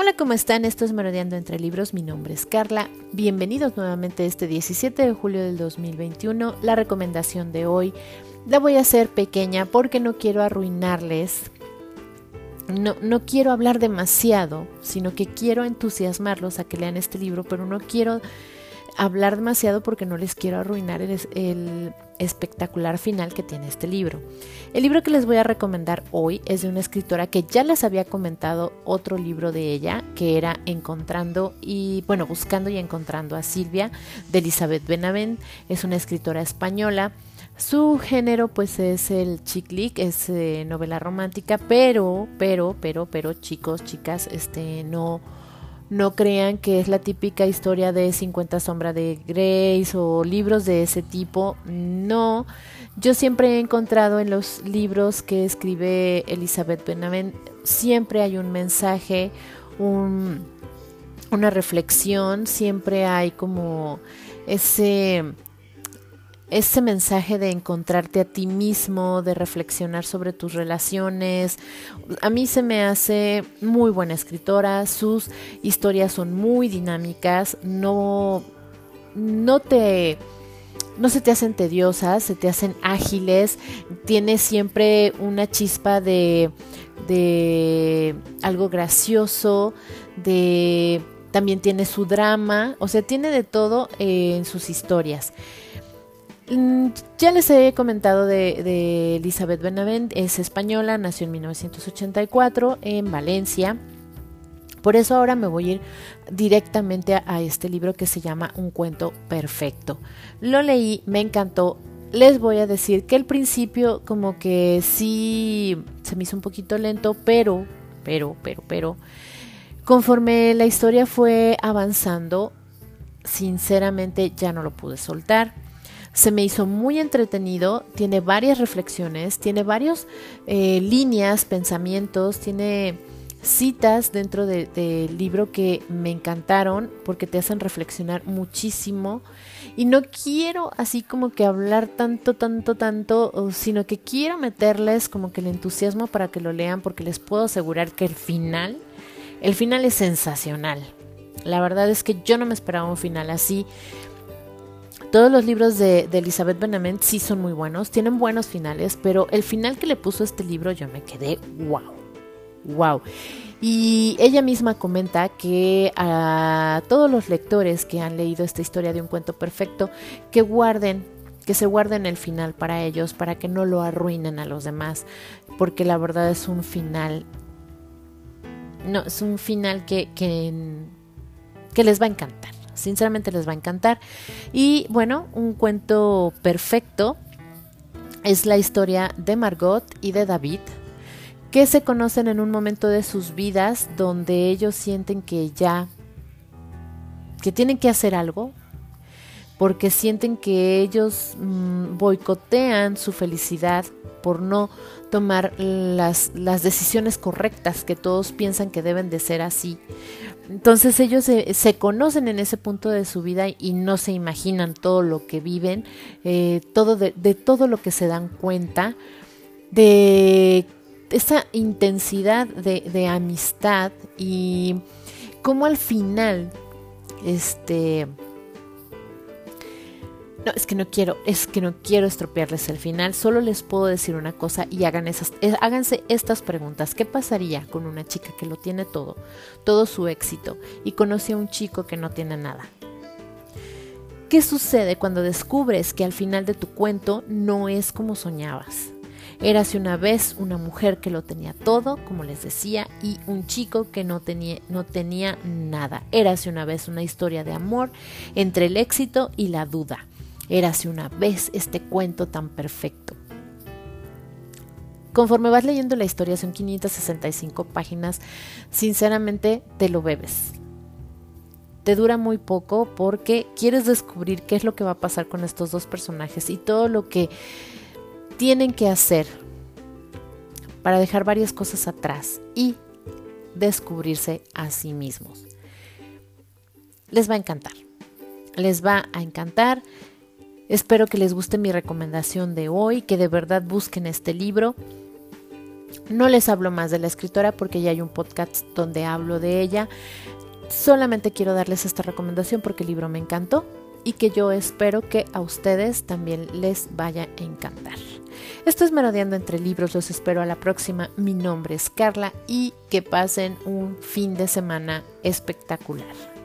Hola, ¿cómo están? Esto es Merodeando entre Libros. Mi nombre es Carla. Bienvenidos nuevamente este 17 de julio del 2021. La recomendación de hoy la voy a hacer pequeña porque no quiero arruinarles. No, no quiero hablar demasiado, sino que quiero entusiasmarlos a que lean este libro, pero no quiero hablar demasiado porque no les quiero arruinar el, espectacular final que tiene este libro. El libro que les voy a recomendar hoy es de una escritora que ya les había comentado otro libro de ella, que era Encontrando y, bueno, Buscando y Encontrando a Silvia, de Elizabeth Benavent. Es una escritora española. Su género pues es el chick lit, es eh, novela romántica, pero, pero, pero, pero, chicos, chicas, este, no no crean que es la típica historia de 50 sombras de Grace o libros de ese tipo. No, yo siempre he encontrado en los libros que escribe Elizabeth Benavent, siempre hay un mensaje, un, una reflexión, siempre hay como ese ese mensaje de encontrarte a ti mismo, de reflexionar sobre tus relaciones. A mí se me hace muy buena escritora, sus historias son muy dinámicas, no, no te... No se te hacen tediosas, se te hacen ágiles, tiene siempre una chispa de, de algo gracioso, de también tiene su drama, o sea, tiene de todo en sus historias. Mm, ya les he comentado de, Elizabeth Benavent, es española, nació en 1984 en Valencia. Por eso ahora me voy a ir directamente a, este libro que se llama Un cuento perfecto. Lo leí, me encantó. Les voy a decir que el principio como que sí se me hizo un poquito lento, pero, pero, pero, pero, conforme la historia fue avanzando, sinceramente ya no lo pude soltar se me hizo muy entretenido, tiene varias reflexiones, tiene varias eh, líneas, pensamientos, tiene citas dentro del libro que me encantaron porque te hacen reflexionar muchísimo y no quiero así como que hablar tanto, tanto, tanto, sino que quiero meterles como que el entusiasmo para que lo lean porque les puedo asegurar que el final, el final es sensacional. La verdad es que yo no me esperaba un final así. Todos los libros de, Elizabeth Benavent sí son muy buenos, tienen buenos finales, pero el final que le puso este libro yo me quedé wow, wow. Y ella misma comenta que a todos los lectores que han leído esta historia de un cuento perfecto, que guarden que se guarden el final para ellos, para que no lo arruinen a los demás, porque la verdad es un final, no, es un final que, que, que les va a encantar. Sinceramente les va a encantar. Y bueno, un cuento perfecto es la historia de Margot y de David, que se conocen en un momento de sus vidas donde ellos sienten que ya, que tienen que hacer algo, porque sienten que ellos mm, boicotean su felicidad por no tomar las, las, decisiones correctas que todos piensan que deben de ser así. Entonces ellos se, conocen en ese punto de su vida y no se imaginan todo lo que viven, eh, todo de, todo lo que se dan cuenta, de esa intensidad de, de amistad y cómo al final, este, no, es que no quiero, es que no quiero estropearles el final. Solo les puedo decir una cosa y hagan esas, háganse estas preguntas. ¿Qué pasaría con una chica que lo tiene todo, todo su éxito, y conoce a un chico que no tiene nada? ¿Qué sucede cuando descubres que al final de tu cuento no es como soñabas? Érase una vez una mujer que lo tenía todo, como les decía, y un chico que no tenía, no tenía nada. Érase una vez una historia de amor entre el éxito y la duda. Érase una vez este cuento tan perfecto. Conforme vas leyendo la historia, son 565 páginas, sinceramente te lo bebes. Te dura muy poco porque quieres descubrir qué es lo que va a pasar con estos dos personajes y todo lo que tienen que hacer para dejar varias cosas atrás y descubrirse a sí mismos. Les va a encantar. Les va a encantar. Espero que les guste mi recomendación de hoy, que de verdad busquen este libro. No les hablo más de la escritora porque ya hay un podcast donde hablo de ella. Solamente quiero darles esta recomendación porque el libro me encantó y que yo espero que a ustedes también les vaya a encantar. Esto es Merodeando entre Libros, los espero a la próxima. Mi nombre es Carla y que pasen un fin de semana espectacular.